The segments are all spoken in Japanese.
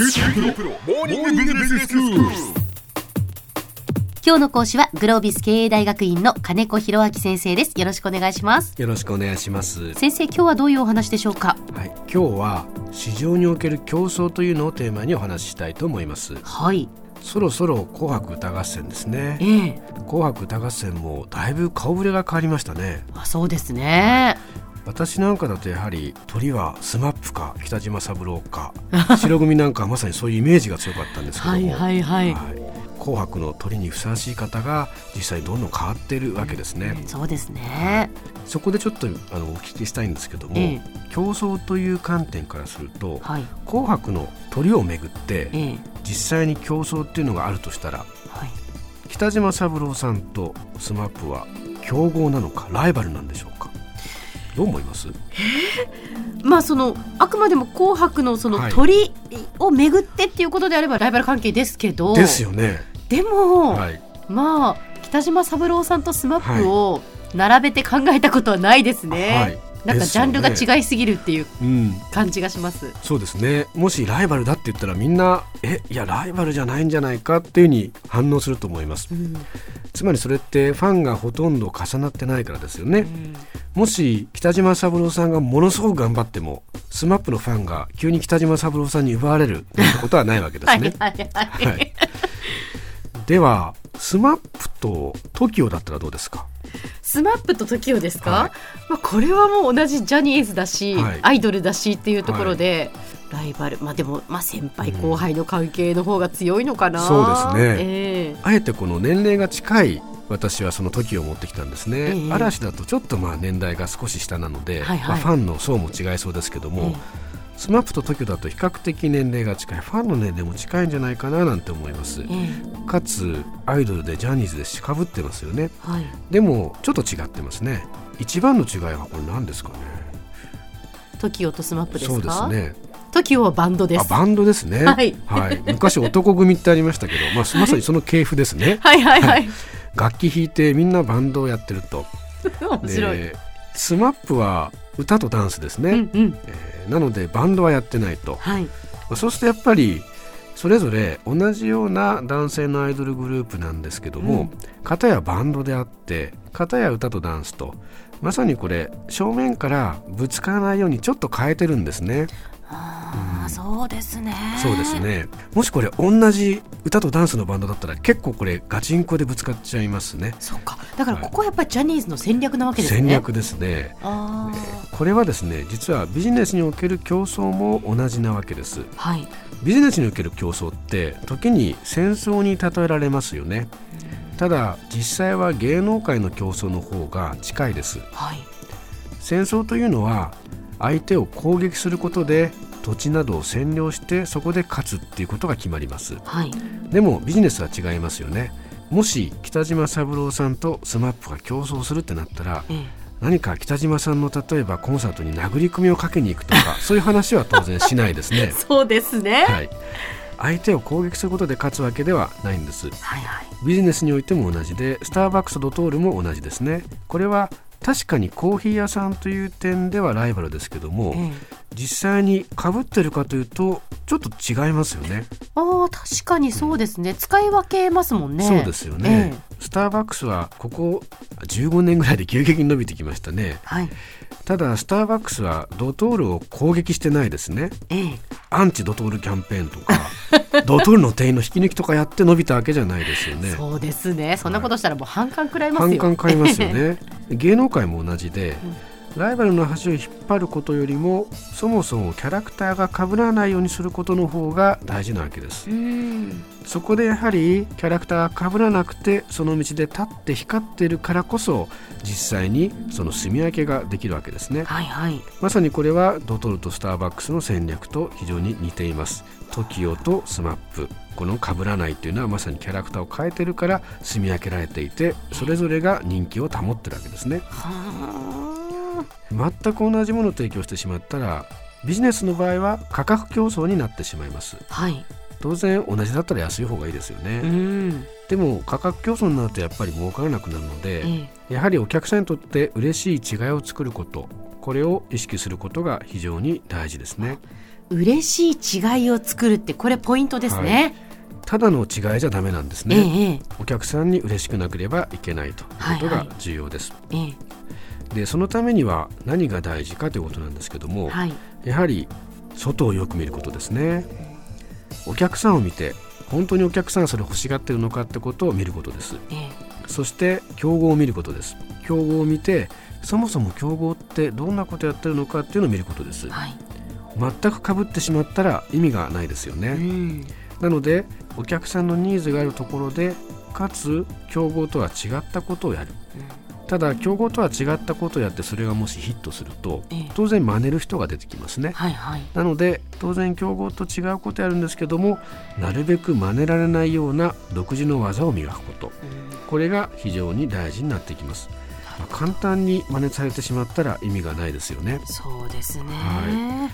今日の講師はグロービス経営大学院の金子博明先生です。よろしくお願いします。よろしくお願いします。先生今日はどういうお話でしょうか？はい、今日は市場における競争というのをテーマにお話ししたいと思います。はい。そろそろ紅白歌合戦ですね。え。え。紅白歌合戦もだいぶ顔ぶれが変わりましたね。あそうですね私なんかだとやはり鳥はスマップか北島三郎か 白組なんかはまさにそういうイメージが強かったんですけども、はいはいはい、はい。紅白の鳥にふさわしい方が実際どんどん変わっているわけですね。そうですね。そこでちょっとあのお聞きしたいんですけども、え競争という観点からすると、はい。紅白の鳥をめぐってええ。実際に競争っていうのがあるとしたらはい。北島三郎さんと SMAP は競合なのかライバルなんでしょうか？どう思います？まあそのあくまでも紅白のそのはい。鳥をめぐってっていうことであればライバル関係ですけど。ですよね。でも、はい。まあ北島三郎さんと SMAP を並べて考えたことはないですね、はいなんかジャンルが違いすぎるっていううん。感じがします、そうですね。もしライバルだって言ったらみんなえいやライバルじゃないんじゃないかっていうふうに反応すると思います。うん。つまりそれってファンがほとんど重なってないからですよね、もし北島三郎さんがものすごく頑張っても SMAP のファンが急に北島三郎さんに奪われるなんてことはないわけです はいね。はいはい、はい、では SMAP と TOKIO だったらどうですか？ SMAP と TOKIO ですか、はい。まあ、これはもう同じジャニーズだし、はい。アイドルだしっていうところで、ライバル。まあでも、まあ、先輩後輩の関係の方が強いのかな、そうですね。ええ。あえてこの年齢が近い私はその TOKIO を持ってきたんですね、ええ。嵐だとちょっとまあ年代が少し下なので、はいはい。まあ、ファンの層も違いそうですけども、SMAP と TOKIO だと比較的年齢が近い。ファンの年齢も近いんじゃないかななんて思います。ええ。かつアイドルでジャニーズでしかぶってますよね。はい、でもちょっと違ってますね。一番の違いはこれ何ですかね。TOKIO と SMAP ですか？そうですね。TOKIO はバンドです。あバンドですね。はい。昔男組ってありましたけど、まあ、まさにその系譜ですね、はいはいはい、楽器弾いてみんなバンドをやってると。面白い、で SMAP は歌とダンスですね、うんうん。えーなのでバンドはやってないと、はい。まあそうするとやっぱりそれぞれ同じような男性のアイドルグループなんですけども、片やバンドであって片や歌とダンスとまさにこれ正面からぶつからないようにちょっと変えてるんですね。そうですねそうですねもしこれ同じ歌とダンスのバンドだったら結構これガチンコでぶつかっちゃいますね。そうかだからここはやっぱりジャニーズの戦略なわけですね戦略ですね。あこれはですね実はビジネスにおける競争も同じなわけです。あはいビジネスにおける競争って時に戦争に例えられますよね。ただ実際は芸能界の競争の方が近いです。はい戦争というのは相手を攻撃することで土地などを占領してそこで勝つっていうことが決まります。はい。でもビジネスは違いますよね。もし北島三郎さんと SMAP が競争するってなったらええ。何か北島さんの例えばコンサートに殴り込みをかけに行くとか そういう話は当然しないですね。そうですね。はい、相手を攻撃することで勝つわけではないんです。はいはい。ビジネスにおいても同じでスターバックスとドトールも同じですね。これは確かにコーヒー屋さんという点ではライバルですけどもええ。実際に被ってるかというとちょっと違いますよね。ああ確かにそうですね、使い分けますもんね。そうですよね、えスターバックスはここ15年ぐらいで急激に伸びてきましたね。はい。ただスターバックスはドトールを攻撃してないですね。ええ。アンチドトールキャンペーンとか ドトールの店員の引き抜きとかやって伸びたわけじゃないですよね。そうですね。そんなことしたらもう反感食らいますよ。反感買いますよね。芸能界も同じで、ライバルの端を引っ張ることよりもそもそもキャラクターが被らないようにすることの方が大事なわけです。うん。そこでやはりキャラクターが被らなくてその道で立って光っているからこそ実際にその住み分けができるわけですね。はいはい。まさにこれはドトールとスターバックスの戦略と非常に似ています。TOKIO と SMAP この被らないというのはまさにキャラクターを変えてるから住み分けられていてそれぞれが人気を保ってるわけですね。は全く同じものを提供してしまったらビジネスの場合は価格競争になってしまいます。あはい。当然同じだったら安い方がいいですよね、うん。でも価格競争になるとやっぱり儲からなくなるので、ええ。やはりお客さんにとって嬉しい違いを作ることこれを意識することが非常に大事ですね。嬉しい違いを作るってこれポイントですね。ただの違いじゃダメなんですえね、えお客さんに嬉しくなければいけないということが重要です、えええでそのためには何が大事かということなんですけども、えはい。やはり外をよく見ることですね。お客さんを見て本当にお客さんがそれ欲しがってるのかってことを見ることです。ええ。そして競合を見ることです。競合を見てそもそも競合ってどんなことやってるのかっていうのを見ることです。はい。全く被ってしまったら意味がないですようねん。なのでお客さんのニーズがあるところでかつ競合とは違ったことをやるただ競合とは違ったことをやってそれがもしヒットするとええ。当然真似る人が出てきますね。はいはい。なので当然競合と違うことやるんですけどもなるべく真似られないような独自の技を磨くこと。うん。これが非常に大事になってきます、まあ簡単に真似されてしまったら意味がないですよね。そうですね、は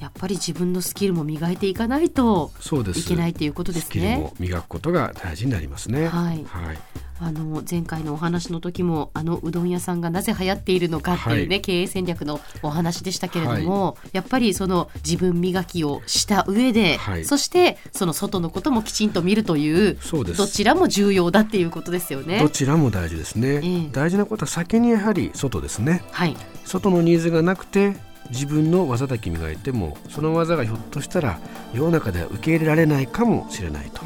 やっぱり自分のスキルも磨いていかないとそうです。いけないということですスキルね。も磨くことが大事になりますね。はい。はい、あの前回のお話の時もあのうどん屋さんがなぜ流行っているのかっていうね、は経営戦略のお話でしたけれども、やっぱりその自分磨きをした上で、はい。そしてその外のこともきちんと見るというそうです。どちらも重要だっていうことですよね。ど。ちらも大事ですね、ええ。大事なことは先にやはり外ですね。はい、外のニーズがなくて自分の技だけ磨いてもその技がひょっとしたら世の中では受け入れられないかもしれないと。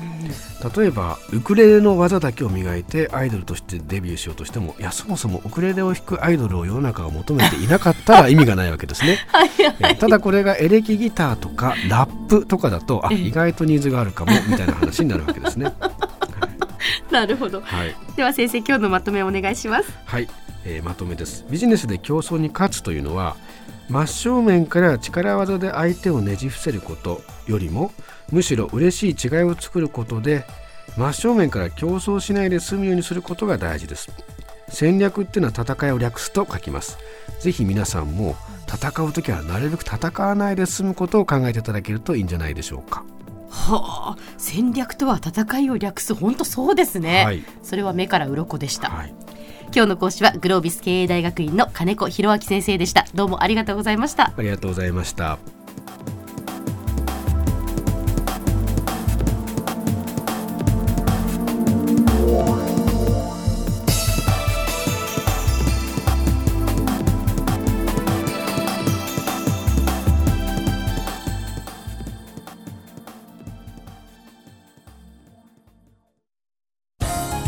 例えばウクレレの技だけを磨いてアイドルとしてデビューしようとしてもいやそもそもウクレレを弾くアイドルを世の中が求めていなかったら意味がないわけですね。はいえただこれがエレキギターとかラップとかだとあええ。意外とニーズがあるかもみたいな話になるわけですね。なるほど。はい。では先生今日のまとめお願いします。はい、えーまとめです。ビジネスで競争に勝つというのは真正面から力技で相手をねじ伏せることよりもむしろ嬉しい違いを作ることで真正面から競争しないで済むようにすることが大事です。戦略っていうのは戦いを略すと書きます。ぜひ皆さんも戦う時はなるべく戦わないで済むことを考えていただけるといいんじゃないでしょうか。はあ、戦略とは戦いを略す。本当そうですね。はい。それは目から鱗でした。はい今日の講師はグロービス経営大学院の金子博明先生でした。どうもありがとうございました。ありがとうございました。